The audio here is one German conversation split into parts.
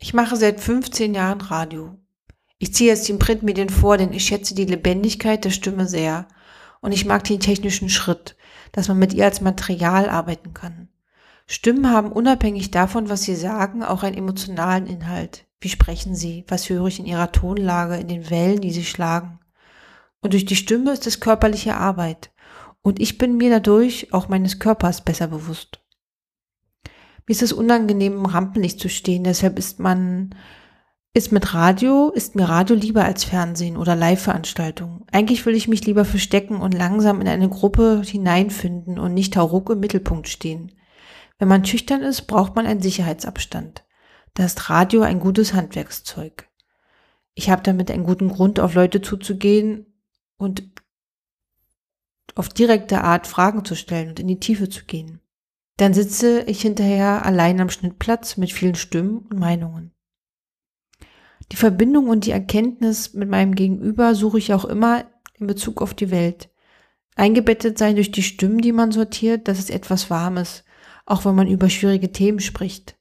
Ich mache seit 15 Jahren Radio. Ich ziehe jetzt den Printmedien vor, denn ich schätze die Lebendigkeit der Stimme sehr. Und ich mag den technischen Schritt, dass man mit ihr als Material arbeiten kann. Stimmen haben unabhängig davon, was sie sagen, auch einen emotionalen Inhalt. Wie sprechen sie? Was höre ich in ihrer Tonlage, in den Wellen, die sie schlagen? Und durch die Stimme ist es körperliche Arbeit. Und ich bin mir dadurch auch meines Körpers besser bewusst. Mir ist es unangenehm, im Rampenlicht zu stehen, deshalb ist man, ist mit Radio, ist mir Radio lieber als Fernsehen oder Live-Veranstaltungen. Eigentlich will ich mich lieber verstecken und langsam in eine Gruppe hineinfinden und nicht hauruck im Mittelpunkt stehen. Wenn man schüchtern ist, braucht man einen Sicherheitsabstand. Da ist Radio ein gutes Handwerkszeug. Ich habe damit einen guten Grund, auf Leute zuzugehen und auf direkte Art Fragen zu stellen und in die Tiefe zu gehen. Dann sitze ich hinterher allein am Schnittplatz mit vielen Stimmen und Meinungen. Die Verbindung und die Erkenntnis mit meinem Gegenüber suche ich auch immer in Bezug auf die Welt. Eingebettet sein durch die Stimmen, die man sortiert, das ist etwas Warmes, auch wenn man über schwierige Themen spricht.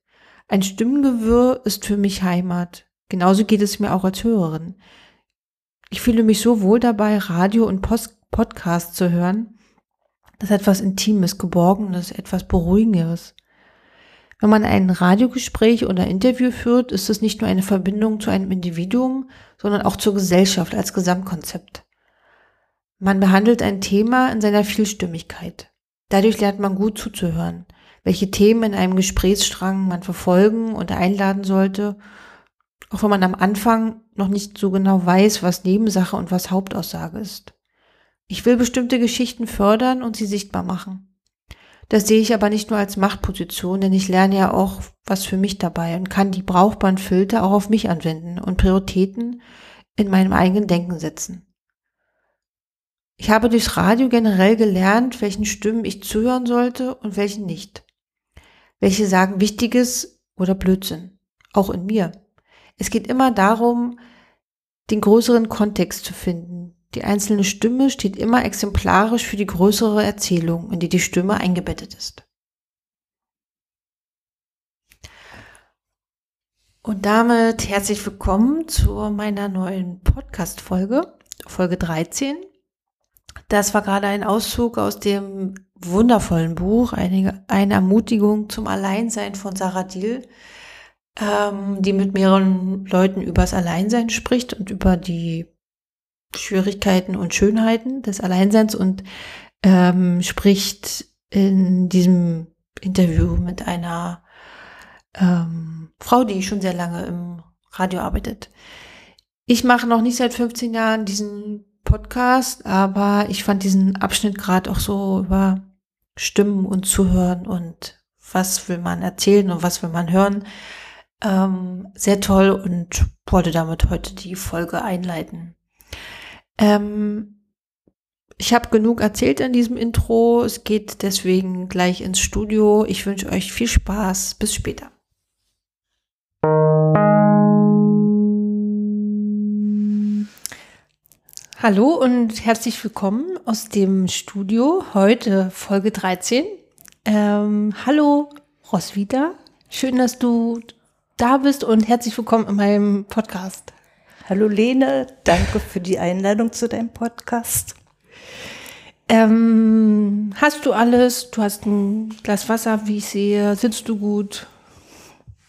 Ein Stimmengewirr ist für mich Heimat. Genauso geht es mir auch als Hörerin. Ich fühle mich so wohl dabei, Radio und Post Podcast zu hören, das ist etwas Intimes, Geborgenes, etwas Beruhigendes. Wenn man ein Radiogespräch oder Interview führt, ist es nicht nur eine Verbindung zu einem Individuum, sondern auch zur Gesellschaft als Gesamtkonzept. Man behandelt ein Thema in seiner Vielstimmigkeit. Dadurch lernt man gut zuzuhören, welche Themen in einem Gesprächsstrang man verfolgen und einladen sollte, auch wenn man am Anfang noch nicht so genau weiß, was Nebensache und was Hauptaussage ist. Ich will bestimmte Geschichten fördern und sie sichtbar machen. Das sehe ich aber nicht nur als Machtposition, denn ich lerne ja auch was für mich dabei und kann die brauchbaren Filter auch auf mich anwenden und Prioritäten in meinem eigenen Denken setzen. Ich habe durchs Radio generell gelernt, welchen Stimmen ich zuhören sollte und welchen nicht. Welche sagen Wichtiges oder Blödsinn. Auch in mir. Es geht immer darum, den größeren Kontext zu finden, die einzelne Stimme steht immer exemplarisch für die größere Erzählung, in die die Stimme eingebettet ist. Und damit herzlich willkommen zu meiner neuen Podcast-Folge, Folge 13. Das war gerade ein Auszug aus dem wundervollen Buch, eine, eine Ermutigung zum Alleinsein von Sarah Diel, ähm, die mit mehreren Leuten übers Alleinsein spricht und über die Schwierigkeiten und Schönheiten des Alleinseins und ähm, spricht in diesem Interview mit einer ähm, Frau, die schon sehr lange im Radio arbeitet. Ich mache noch nicht seit 15 Jahren diesen Podcast, aber ich fand diesen Abschnitt gerade auch so über Stimmen und Zuhören und was will man erzählen und was will man hören, ähm, sehr toll und wollte damit heute die Folge einleiten. Ähm, ich habe genug erzählt in diesem Intro. Es geht deswegen gleich ins Studio. Ich wünsche euch viel Spaß. Bis später. Hallo und herzlich willkommen aus dem Studio. Heute Folge 13. Ähm, hallo Roswitha. Schön, dass du da bist und herzlich willkommen in meinem Podcast. Hallo Lene, danke für die Einladung zu deinem Podcast. Ähm, hast du alles? Du hast ein Glas Wasser, wie ich sehe. Sitzt du gut?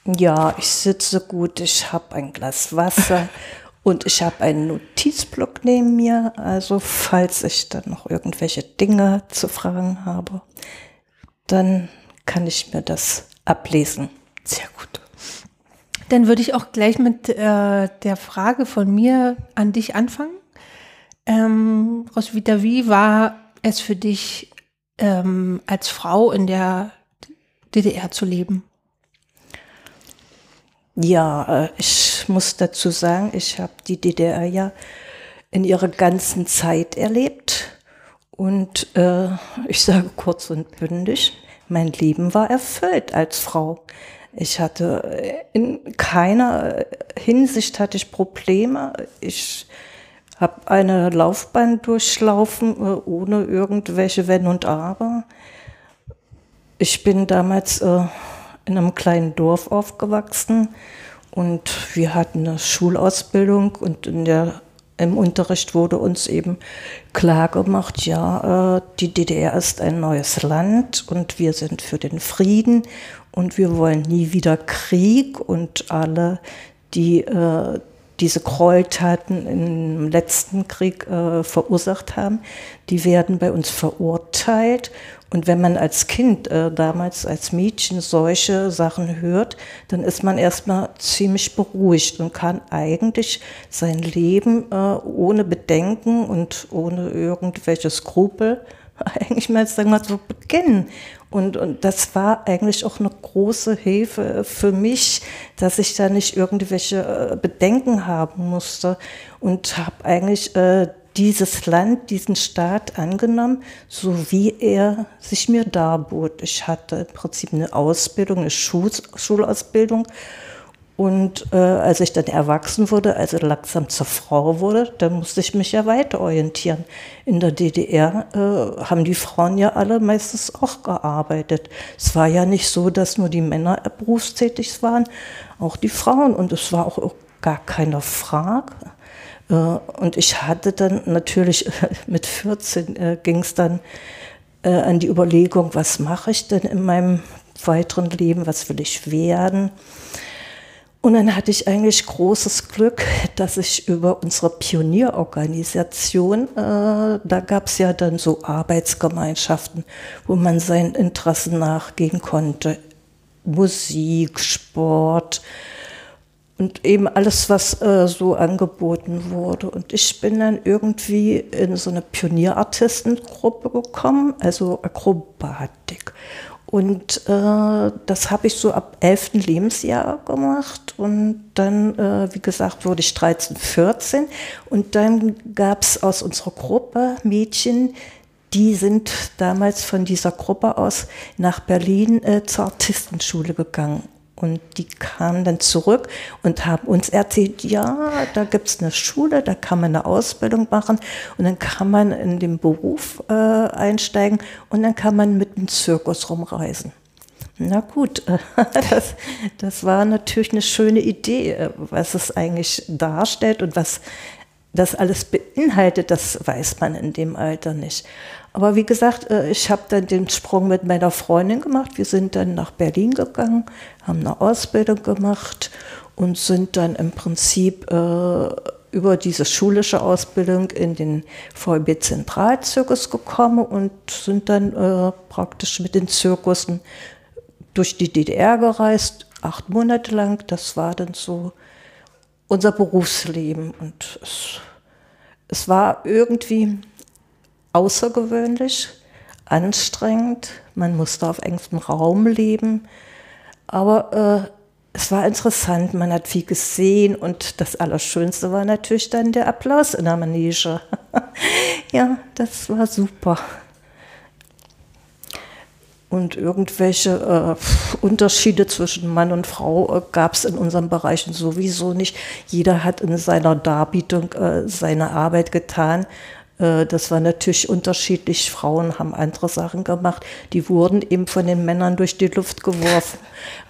Ja, ich sitze gut. Ich habe ein Glas Wasser und ich habe einen Notizblock neben mir. Also falls ich dann noch irgendwelche Dinge zu fragen habe, dann kann ich mir das ablesen. Sehr gut. Dann würde ich auch gleich mit äh, der Frage von mir an dich anfangen. Ähm, Roswitha, wie war es für dich, ähm, als Frau in der DDR zu leben? Ja, äh, ich muss dazu sagen, ich habe die DDR ja in ihrer ganzen Zeit erlebt. Und äh, ich sage kurz und bündig, mein Leben war erfüllt als Frau. Ich hatte äh, in keiner Hinsicht hatte ich Probleme. Ich habe eine Laufbahn durchlaufen äh, ohne irgendwelche Wenn und Aber. Ich bin damals äh, in einem kleinen Dorf aufgewachsen Und wir hatten eine Schulausbildung und in der, im Unterricht wurde uns eben klar gemacht, ja, äh, die DDR ist ein neues Land und wir sind für den Frieden und wir wollen nie wieder Krieg und alle, die äh, diese Gräueltaten im letzten Krieg äh, verursacht haben, die werden bei uns verurteilt. Und wenn man als Kind, äh, damals als Mädchen, solche Sachen hört, dann ist man erstmal ziemlich beruhigt und kann eigentlich sein Leben äh, ohne Bedenken und ohne irgendwelche Skrupel eigentlich mal, sagen wir so, beginnen. Und, und das war eigentlich auch eine große Hilfe für mich, dass ich da nicht irgendwelche äh, Bedenken haben musste und habe eigentlich äh, dieses Land, diesen Staat angenommen, so wie er sich mir darbot. Ich hatte im Prinzip eine Ausbildung, eine Schul Schulausbildung und äh, als ich dann erwachsen wurde, also langsam zur Frau wurde, dann musste ich mich ja weiter orientieren. In der DDR äh, haben die Frauen ja alle meistens auch gearbeitet. Es war ja nicht so, dass nur die Männer berufstätig waren, auch die Frauen. Und es war auch gar keine Frage. Äh, und ich hatte dann natürlich mit 14 äh, ging es dann äh, an die Überlegung, was mache ich denn in meinem weiteren Leben, was will ich werden? Und dann hatte ich eigentlich großes Glück, dass ich über unsere Pionierorganisation, äh, da gab es ja dann so Arbeitsgemeinschaften, wo man seinen Interessen nachgehen konnte. Musik, Sport und eben alles, was äh, so angeboten wurde. Und ich bin dann irgendwie in so eine Pionierartistengruppe gekommen, also Akrobatik. Und äh, das habe ich so ab 11. Lebensjahr gemacht. Und dann, äh, wie gesagt, wurde ich 13, 14. Und dann gab es aus unserer Gruppe Mädchen, die sind damals von dieser Gruppe aus nach Berlin äh, zur Artistenschule gegangen. Und die kamen dann zurück und haben uns erzählt, ja, da gibt es eine Schule, da kann man eine Ausbildung machen und dann kann man in den Beruf äh, einsteigen und dann kann man mit dem Zirkus rumreisen. Na gut, das, das war natürlich eine schöne Idee, äh, was es eigentlich darstellt und was das alles beinhaltet, das weiß man in dem Alter nicht. Aber wie gesagt, äh, ich habe dann den Sprung mit meiner Freundin gemacht. Wir sind dann nach Berlin gegangen, haben eine Ausbildung gemacht und sind dann im Prinzip äh, über diese schulische Ausbildung in den VB Zentralzirkus gekommen und sind dann äh, praktisch mit den Zirkussen durch die DDR gereist, acht Monate lang. Das war dann so unser Berufsleben und es, es war irgendwie außergewöhnlich, anstrengend. Man musste auf engstem Raum leben. Aber äh, es war interessant, man hat viel gesehen und das Allerschönste war natürlich dann der Applaus in der Manege. ja, das war super. Und irgendwelche äh, Unterschiede zwischen Mann und Frau äh, gab es in unseren Bereichen sowieso nicht. Jeder hat in seiner Darbietung äh, seine Arbeit getan das war natürlich unterschiedlich. Frauen haben andere Sachen gemacht. Die wurden eben von den Männern durch die Luft geworfen.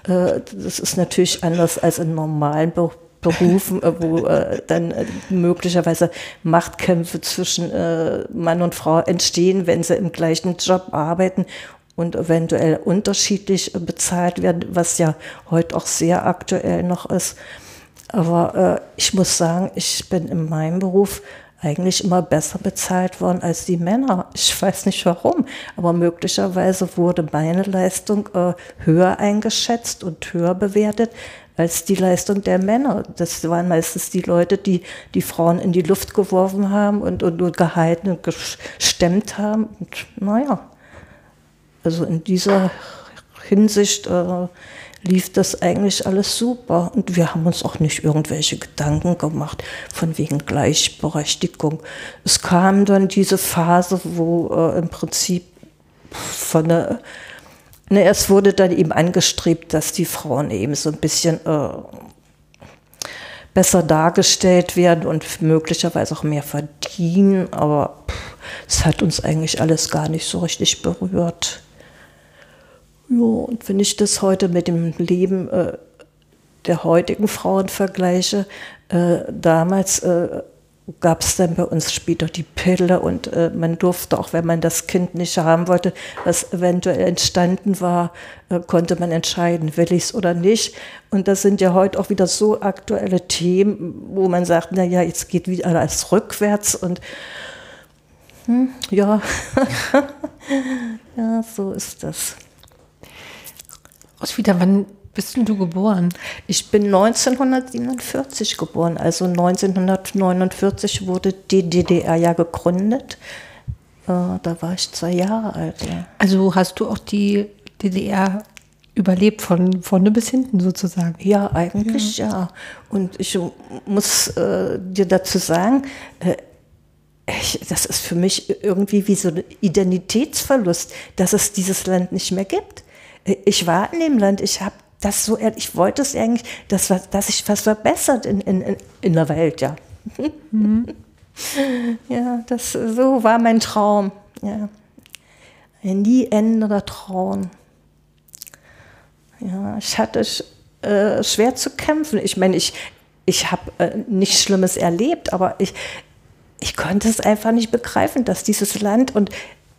Äh, das ist natürlich anders als in normalen Berufen, äh, wo dann möglicherweise Machtkämpfe zwischen Mann und Frau entstehen, wenn sie im gleichen Job arbeiten und eventuell unterschiedlich bezahlt werden, was ja heute auch sehr aktuell noch ist. Aber ich muss sagen, ich bin in meinem Beruf eigentlich immer besser bezahlt worden als die Männer. Ich weiß nicht warum, aber möglicherweise wurde meine Leistung äh, höher eingeschätzt und höher bewertet als die Leistung der Männer. Das waren meistens die Leute, die die Frauen in die Luft geworfen haben und, und, und gehalten und gestemmt haben. Und naja, also in dieser Hinsicht äh, lief das eigentlich alles super. Und wir haben uns auch nicht irgendwelche Gedanken gemacht von wegen Gleichberechtigung. Es kam dann diese Phase, wo äh, im Prinzip von der, ne, es wurde dann eben angestrebt, dass die Frauen eben so ein bisschen äh, besser dargestellt werden und möglicherweise auch mehr verdienen. Aber es hat uns eigentlich alles gar nicht so richtig berührt. Ja, und wenn ich das heute mit dem Leben äh, der heutigen Frauen vergleiche, äh, damals äh, gab es dann bei uns später die Pille und äh, man durfte auch, wenn man das Kind nicht haben wollte, was eventuell entstanden war, äh, konnte man entscheiden, will ich es oder nicht. Und das sind ja heute auch wieder so aktuelle Themen, wo man sagt, na ja, jetzt geht wieder alles rückwärts und hm, ja, ja, so ist das. Roswitha, wann bist denn du geboren? Ich bin 1947 geboren, also 1949 wurde die DDR ja gegründet. Äh, da war ich zwei Jahre alt. Ja. Also hast du auch die DDR überlebt von vorne bis hinten sozusagen? Ja, eigentlich ja. ja. Und ich muss äh, dir dazu sagen, äh, ich, das ist für mich irgendwie wie so ein Identitätsverlust, dass es dieses Land nicht mehr gibt. Ich war in dem Land, ich habe das so, ich wollte es eigentlich, dass, dass sich was verbessert in, in, in der Welt, ja. Mhm. Ja, das so war mein Traum. Ja. Ein nie endender Traum. Ja, ich hatte äh, schwer zu kämpfen. Ich meine, ich, ich habe äh, nichts Schlimmes erlebt, aber ich, ich konnte es einfach nicht begreifen, dass dieses Land und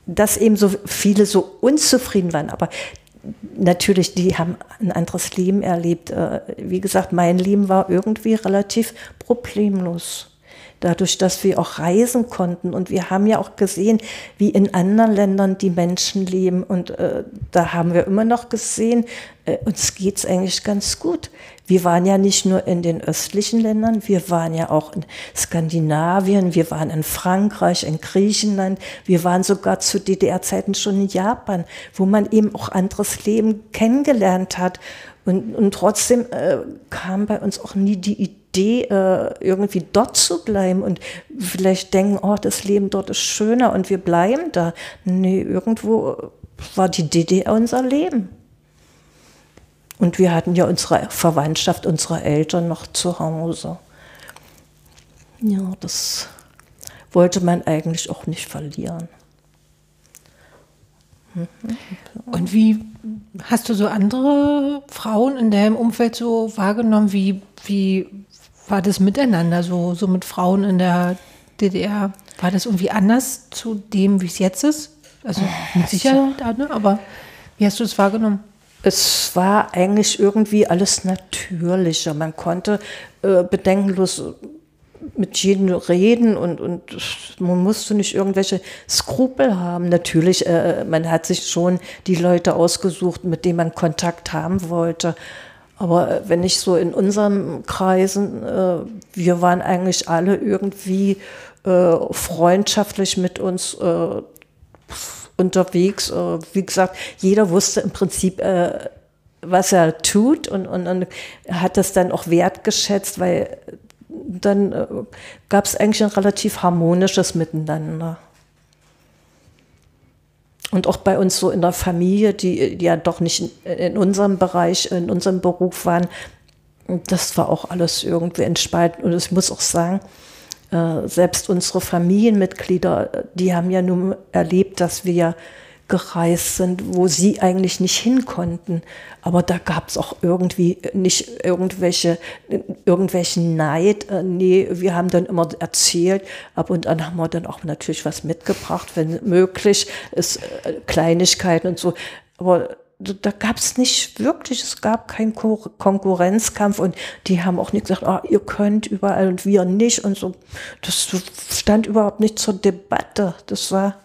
dass eben so viele so unzufrieden waren. Aber natürlich, die haben ein anderes Leben erlebt. Äh, wie gesagt, mein Leben war irgendwie relativ problemlos. Dadurch, dass wir auch reisen konnten und wir haben ja auch gesehen, wie in anderen Ländern die Menschen leben und äh, da haben wir immer noch gesehen, äh, uns geht's eigentlich ganz gut. Wir waren ja nicht nur in den östlichen Ländern, wir waren ja auch in Skandinavien, wir waren in Frankreich, in Griechenland, wir waren sogar zu DDR-Zeiten schon in Japan, wo man eben auch anderes Leben kennengelernt hat. Und, und trotzdem äh, kam bei uns auch nie die Idee, äh, irgendwie dort zu bleiben und vielleicht denken, oh, das Leben dort ist schöner und wir bleiben da. Nee, irgendwo war die DDR unser Leben. Und wir hatten ja unsere Verwandtschaft, unsere Eltern noch zu Hause. Ja, das wollte man eigentlich auch nicht verlieren. Mhm. Und wie hast du so andere Frauen in deinem Umfeld so wahrgenommen? Wie, wie war das miteinander, so, so mit Frauen in der DDR? War das irgendwie anders zu dem, wie es jetzt ist? Also mit Sicherheit, ne? aber wie hast du es wahrgenommen? es war eigentlich irgendwie alles natürlicher. Man konnte äh, bedenkenlos mit jedem reden und, und man musste nicht irgendwelche Skrupel haben. Natürlich, äh, man hat sich schon die Leute ausgesucht, mit denen man Kontakt haben wollte. Aber äh, wenn ich so in unseren Kreisen, äh, wir waren eigentlich alle irgendwie äh, freundschaftlich mit uns äh, unterwegs. Äh, wie gesagt, jeder wusste im Prinzip, äh, was er tut und, und, und hat das dann auch wertgeschätzt, weil dann äh, gab es eigentlich ein relativ harmonisches Miteinander. Und auch bei uns so in der Familie, die, ja doch nicht in, in unserem Bereich, in unserem Beruf waren, das war auch alles irgendwie entspannt. Und ich muss auch sagen, äh, selbst unsere Familienmitglieder, die haben ja nun erlebt, dass wir gereist sind, wo sie eigentlich nicht hin konnten. Aber da gab es auch irgendwie nicht irgendwelche, irgendwelchen Neid. Äh, nee, wir haben dann immer erzählt. Ab und an haben wir dann auch natürlich was mitgebracht, wenn möglich, ist äh, Kleinigkeiten und so. Aber da gab es nicht wirklich, es gab keinen Konkurrenzkampf und die haben auch nicht gesagt, ah, ihr könnt überall und wir nicht und so. Das stand überhaupt nicht zur Debatte. Das war,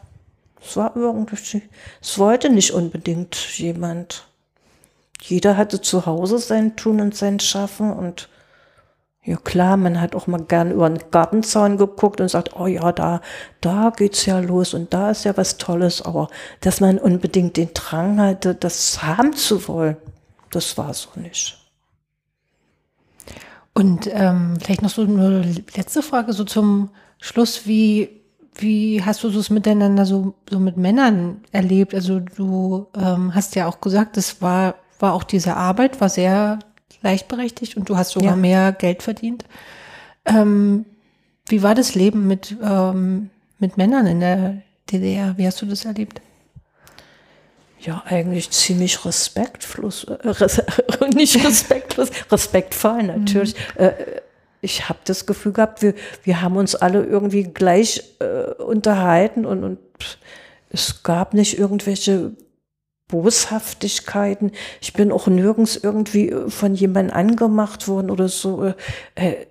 das war irgendwie, es wollte nicht unbedingt jemand. Jeder hatte zu Hause sein Tun und sein Schaffen und ja klar, man hat auch mal gern über den Gartenzaun geguckt und sagt, oh ja, da, da geht's ja los und da ist ja was Tolles, aber dass man unbedingt den Drang hatte, das haben zu wollen, das war so nicht. Und ähm, vielleicht noch so eine letzte Frage so zum Schluss, wie wie hast du das miteinander so, so mit Männern erlebt? Also du ähm, hast ja auch gesagt, das war, war auch diese Arbeit, war sehr gleichberechtigt und du hast sogar ja. mehr Geld verdient. Ähm, wie war das Leben mit, ähm, mit Männern in der DDR? Wie hast du das erlebt? Ja, eigentlich ziemlich respektlos, äh, nicht respektlos, respektvoll natürlich. Mhm. Äh, ich habe das Gefühl gehabt, wir, wir haben uns alle irgendwie gleich äh, unterhalten und, und es gab nicht irgendwelche Boshaftigkeiten. Ich bin auch nirgends irgendwie äh, von jemandem angemacht worden oder so. Äh, äh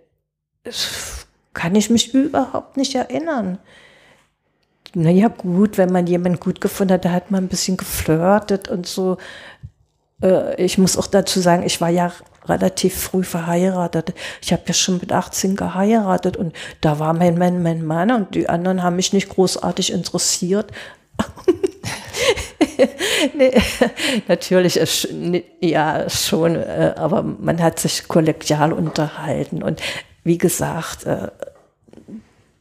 kann ich mich überhaupt nicht erinnern. Naja, gut, wenn man jemanden gut gefunden hat, da hat man ein bisschen geflirtet und so. Äh, ich muss auch dazu sagen, ich war ja relativ früh verheiratet. Ich habe ja schon mit 18 geheiratet und da war mein Mann mein Mann und die anderen haben mich nicht großartig interessiert. nee, natürlich, ist, ja, schon, äh, aber man hat sich kollegial unterhalten und wie gesagt, äh,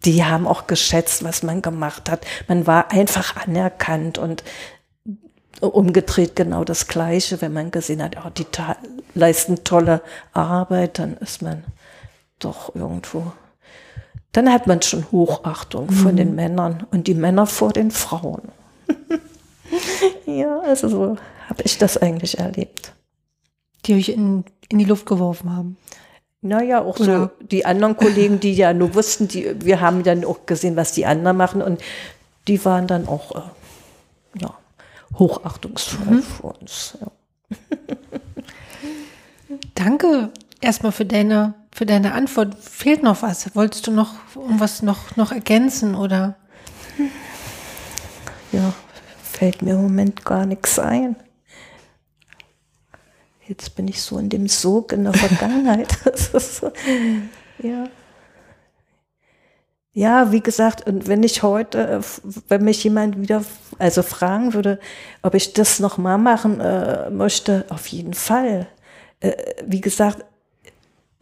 die haben auch geschätzt, was man gemacht hat. Man war einfach anerkannt und umgedreht genau das Gleiche, wenn man gesehen hat, oh, die leisten tolle Arbeit, dann ist man doch irgendwo. Dann hat man schon Hochachtung mhm. von den Männern und die Männer vor den Frauen. ja, also so habe ich das eigentlich erlebt. Die euch in, in die Luft geworfen haben. Naja, auch Oder? so die anderen Kollegen, die ja nur wussten, die, wir haben dann auch gesehen, was die anderen machen und die waren dann auch äh, ja, hochachtungsvoll mhm. für uns. Ja. Danke erstmal für deine, für deine Antwort. Fehlt noch was? Wolltest du noch irgendwas noch, noch ergänzen oder? Ja, fällt mir im Moment gar nichts ein. Jetzt bin ich so in dem Sog in der Vergangenheit. ja. Ja, wie gesagt, und wenn ich heute, äh, wenn mich jemand wieder, also fragen würde, ob ich das nochmal machen äh, möchte, auf jeden Fall. Äh, wie gesagt,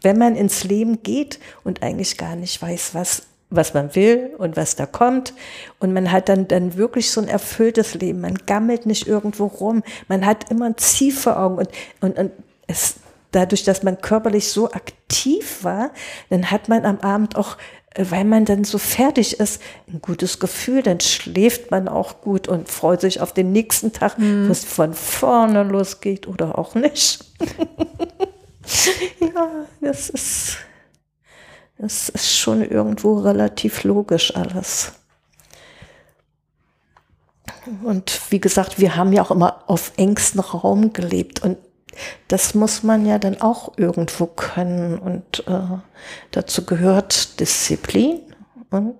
wenn man ins Leben geht und eigentlich gar nicht weiß, was was man will und was da kommt. Und man hat dann, dann wirklich so ein erfülltes Leben. Man gammelt nicht irgendwo rum. Man hat immer ein Ziel vor Augen. Und, und, und es, dadurch, dass man körperlich so aktiv war, dann hat man am Abend auch, weil man dann so fertig ist, ein gutes Gefühl. Dann schläft man auch gut und freut sich auf den nächsten Tag, mhm. wo es von vorne losgeht oder auch nicht. ja, das ist es ist schon irgendwo relativ logisch alles. Und wie gesagt, wir haben ja auch immer auf engstem Raum gelebt und das muss man ja dann auch irgendwo können und äh, dazu gehört Disziplin und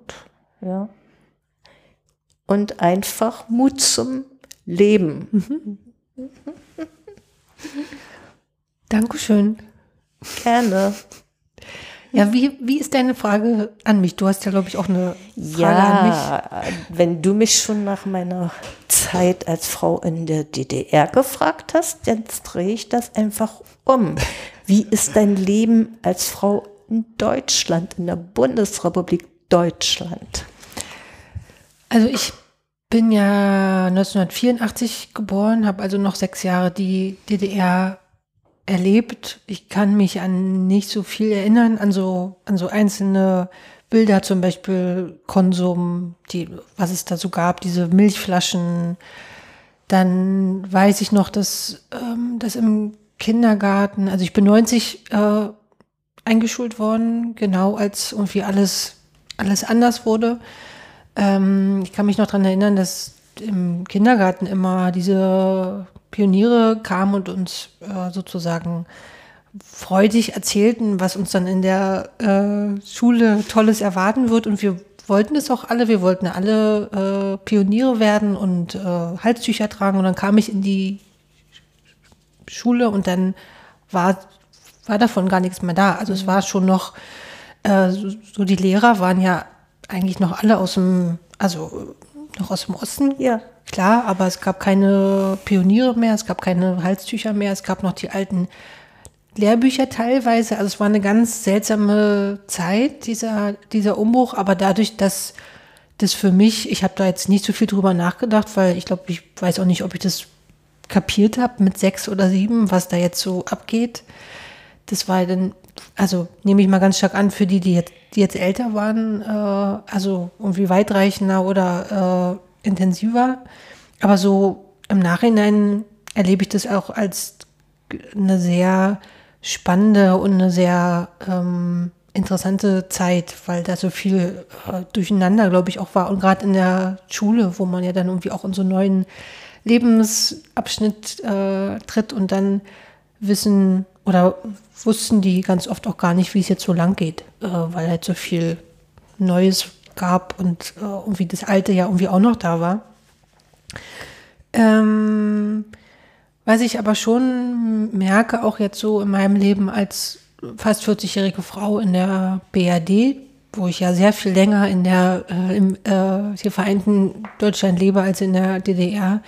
ja und einfach Mut zum Leben. Mhm. Dankeschön. Gerne. Ja, wie, wie ist deine Frage an mich? Du hast ja, glaube ich, auch eine Frage ja, an mich. Wenn du mich schon nach meiner Zeit als Frau in der DDR gefragt hast, jetzt drehe ich das einfach um. Wie ist dein Leben als Frau in Deutschland, in der Bundesrepublik Deutschland? Also ich bin ja 1984 geboren, habe also noch sechs Jahre die DDR erlebt. Ich kann mich an nicht so viel erinnern, an so, an so einzelne Bilder, zum Beispiel Konsum, die, was es da so gab, diese Milchflaschen. Dann weiß ich noch, dass, ähm, dass im Kindergarten, also ich bin 90 äh, eingeschult worden, genau als irgendwie alles, alles anders wurde. Ähm, ich kann mich noch dran erinnern, dass im Kindergarten immer diese Pioniere kamen und uns äh, sozusagen freudig erzählten, was uns dann in der äh, Schule Tolles erwarten wird. Und wir wollten es auch alle. Wir wollten alle äh, Pioniere werden und äh, Halstücher tragen. Und dann kam ich in die Schule und dann war, war davon gar nichts mehr da. Also es war schon noch, äh, so, so die Lehrer waren ja eigentlich noch alle aus dem, also noch aus dem Osten. Ja. Klar, aber es gab keine Pioniere mehr, es gab keine Halstücher mehr, es gab noch die alten Lehrbücher teilweise. Also es war eine ganz seltsame Zeit, dieser, dieser Umbruch, aber dadurch, dass das für mich, ich habe da jetzt nicht so viel drüber nachgedacht, weil ich glaube, ich weiß auch nicht, ob ich das kapiert habe mit sechs oder sieben, was da jetzt so abgeht. Das war dann, also nehme ich mal ganz stark an, für die, die jetzt, die jetzt älter waren, äh, also irgendwie weitreichender oder äh, intensiver. Aber so im Nachhinein erlebe ich das auch als eine sehr spannende und eine sehr ähm, interessante Zeit, weil da so viel äh, durcheinander, glaube ich, auch war. Und gerade in der Schule, wo man ja dann irgendwie auch in so einen neuen Lebensabschnitt äh, tritt und dann wissen oder wussten die ganz oft auch gar nicht, wie es jetzt so lang geht, äh, weil halt so viel Neues gab und äh, irgendwie das Alte ja irgendwie auch noch da war. Ähm, was ich aber schon merke, auch jetzt so in meinem Leben als fast 40-jährige Frau in der BRD, wo ich ja sehr viel länger in der äh, im äh, hier vereinten Deutschland lebe als in der DDR,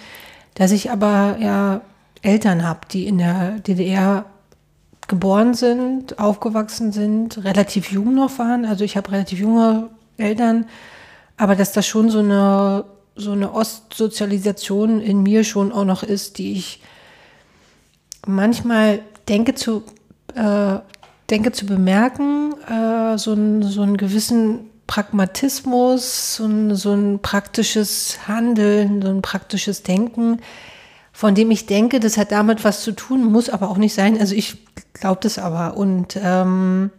dass ich aber ja Eltern habe, die in der DDR geboren sind, aufgewachsen sind, relativ jung noch waren. Also ich habe relativ junge Eltern, aber dass das schon so eine so eine Ostsozialisation in mir schon auch noch ist, die ich manchmal denke zu äh, denke zu bemerken, äh, so, ein, so einen gewissen Pragmatismus, so ein, so ein praktisches Handeln, so ein praktisches Denken, von dem ich denke, das hat damit was zu tun, muss aber auch nicht sein. Also ich glaube das aber und ähm,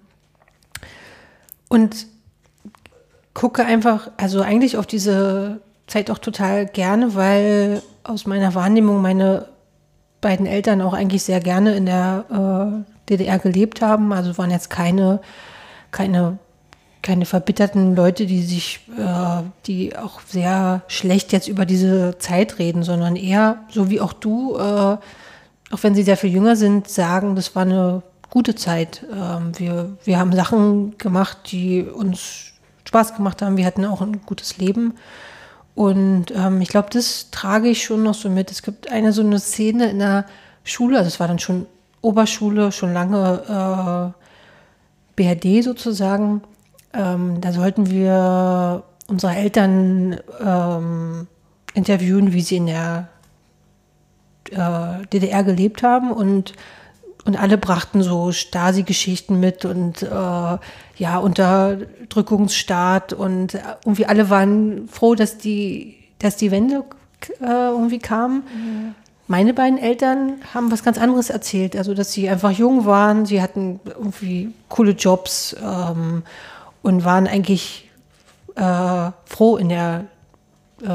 und gucke einfach, also eigentlich auf diese Zeit auch total gerne, weil aus meiner Wahrnehmung meine beiden Eltern auch eigentlich sehr gerne in der äh, DDR gelebt haben. Also waren jetzt keine, keine, keine verbitterten Leute, die sich, äh, die auch sehr schlecht jetzt über diese Zeit reden, sondern eher, so wie auch du, äh, auch wenn sie sehr viel jünger sind, sagen, das war eine gute Zeit. Ähm, wir, wir haben Sachen gemacht, die uns Spaß gemacht haben. Wir hatten auch ein gutes Leben. Und ähm, ich glaube, das trage ich schon noch so mit. Es gibt eine so eine Szene in der Schule, also es war dann schon Oberschule, schon lange äh, BRD sozusagen. Ähm, da sollten wir unsere Eltern ähm, interviewen, wie sie in der äh, DDR gelebt haben und und alle brachten so Stasi-Geschichten mit und äh, ja, Unterdrückungsstaat und irgendwie alle waren froh, dass die, dass die Wende äh, irgendwie kam. Mhm. Meine beiden Eltern haben was ganz anderes erzählt, also dass sie einfach jung waren, sie hatten irgendwie coole Jobs ähm, und waren eigentlich äh, froh in der äh,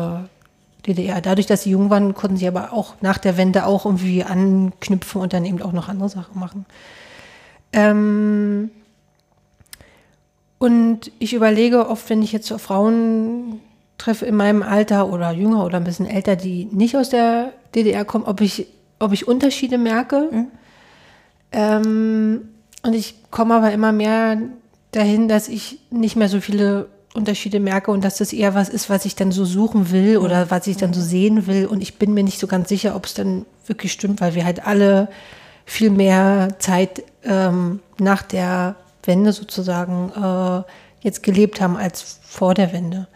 DDR. Dadurch, dass sie jung waren, konnten sie aber auch nach der Wende auch irgendwie anknüpfen und dann eben auch noch andere Sachen machen. Ähm und ich überlege oft, wenn ich jetzt so Frauen treffe in meinem Alter oder jünger oder ein bisschen älter, die nicht aus der DDR kommen, ob ich, ob ich Unterschiede merke. Mhm. Ähm, und ich komme aber immer mehr dahin, dass ich nicht mehr so viele Unterschiede merke und dass das eher was ist, was ich dann so suchen will oder was ich dann so sehen will. Und ich bin mir nicht so ganz sicher, ob es dann wirklich stimmt, weil wir halt alle viel mehr Zeit ähm, nach der Wende sozusagen äh, jetzt gelebt haben als vor der Wende.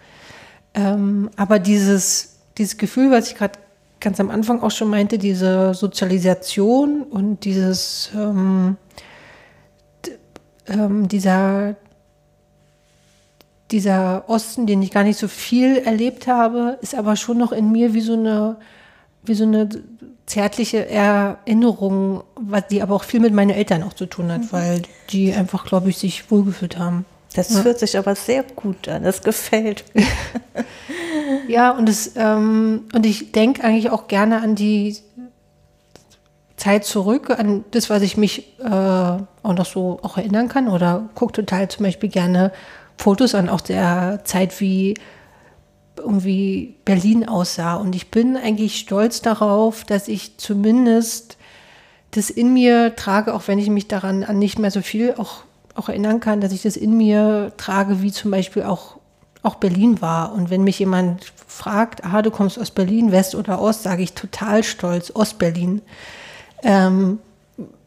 Ähm, aber dieses, dieses Gefühl, was ich gerade ganz am Anfang auch schon meinte, diese Sozialisation und dieses, ähm, ähm, dieser, dieser Osten, den ich gar nicht so viel erlebt habe, ist aber schon noch in mir wie so eine, wie so eine zärtliche Erinnerung, was die aber auch viel mit meinen Eltern auch zu tun hat, mhm. weil die einfach, glaube ich, sich wohlgefühlt haben. Das ja. hört sich aber sehr gut an. Das gefällt mir. ja, und, es, ähm, und ich denke eigentlich auch gerne an die Zeit zurück, an das, was ich mich äh, auch noch so auch erinnern kann. Oder gucke total zum Beispiel gerne Fotos an, auch der Zeit, wie irgendwie Berlin aussah. Und ich bin eigentlich stolz darauf, dass ich zumindest das in mir trage, auch wenn ich mich daran an nicht mehr so viel auch auch erinnern kann, dass ich das in mir trage, wie zum Beispiel auch, auch Berlin war. Und wenn mich jemand fragt, aha, du kommst aus Berlin, West oder Ost, sage ich total stolz, Ostberlin. Ähm,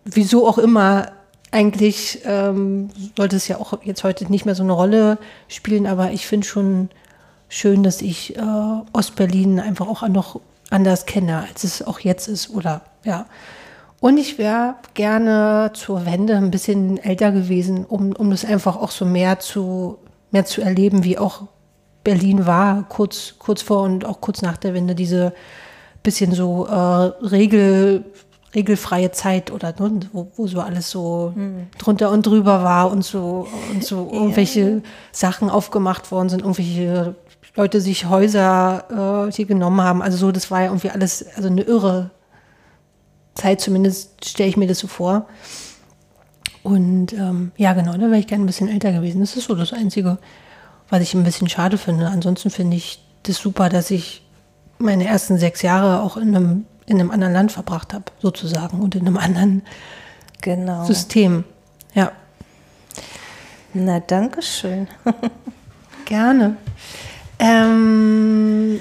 wieso auch immer, eigentlich ähm, sollte es ja auch jetzt heute nicht mehr so eine Rolle spielen, aber ich finde schon schön, dass ich äh, Ostberlin einfach auch noch anders kenne, als es auch jetzt ist. Oder ja. Und ich wäre gerne zur Wende ein bisschen älter gewesen, um, um das einfach auch so mehr zu, mehr zu erleben, wie auch Berlin war, kurz, kurz vor und auch kurz nach der Wende. Diese bisschen so äh, Regel, regelfreie Zeit oder ne, wo, wo so alles so mhm. drunter und drüber war und so und so irgendwelche ja. Sachen aufgemacht worden sind, irgendwelche Leute sich Häuser äh, hier genommen haben. Also so, das war ja irgendwie alles, also eine irre Zeit, zumindest stelle ich mir das so vor. Und ähm, ja, genau, da wäre ich gerne ein bisschen älter gewesen. Das ist so das Einzige, was ich ein bisschen schade finde. Ansonsten finde ich das super, dass ich meine ersten sechs Jahre auch in einem, in einem anderen Land verbracht habe, sozusagen, und in einem anderen genau. System. Ja. Na, danke schön. Gerne. Ähm,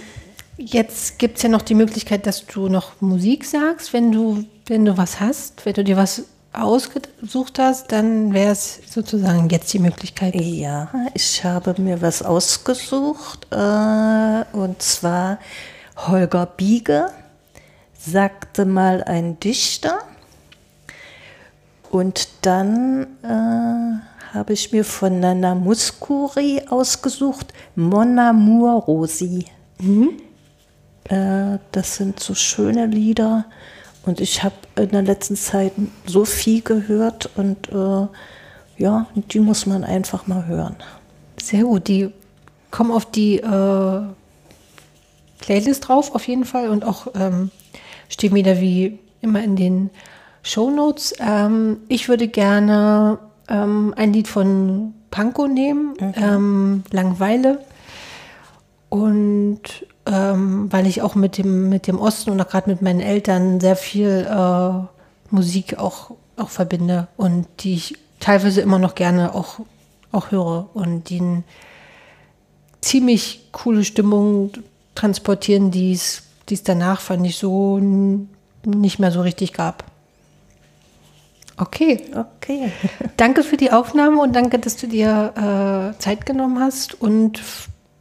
jetzt gibt es ja noch die Möglichkeit, dass du noch Musik sagst, wenn du, wenn du was hast, wenn du dir was ausgesucht hast, dann wäre es sozusagen jetzt die Möglichkeit. Ja, ich habe mir was ausgesucht äh, und zwar Holger Biege sagte mal ein Dichter und dann äh, habe ich mir von Nana Muscuri ausgesucht Mon Amour Rosi. Mhm. Äh, das sind so schöne Lieder und ich habe in der letzten Zeit so viel gehört und äh, ja, die muss man einfach mal hören. Sehr gut, die kommen auf die äh, Playlist drauf auf jeden Fall und auch ähm, stehen wieder wie immer in den Show Notes. Ähm, ich würde gerne ähm, ein Lied von Panko nehmen, mhm. ähm, Langweile. Und ähm, weil ich auch mit dem, mit dem Osten und auch gerade mit meinen Eltern sehr viel äh, Musik auch, auch verbinde und die ich teilweise immer noch gerne auch, auch höre und die eine ziemlich coole Stimmung transportieren, die es danach, fand ich, so nicht mehr so richtig gab. Okay. Okay. danke für die Aufnahme und danke, dass du dir äh, Zeit genommen hast und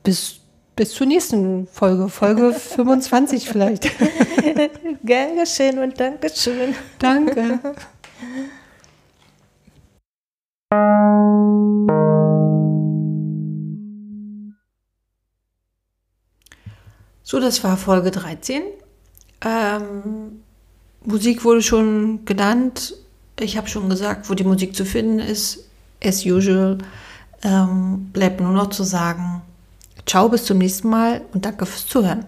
bis bis zur nächsten Folge, Folge 25 vielleicht. Gern geschehen und Dankeschön. Danke. So, das war Folge 13. Ähm, Musik wurde schon genannt. Ich habe schon gesagt, wo die Musik zu finden ist. As usual. Ähm, bleibt nur noch zu sagen, Ciao, bis zum nächsten Mal und danke fürs Zuhören.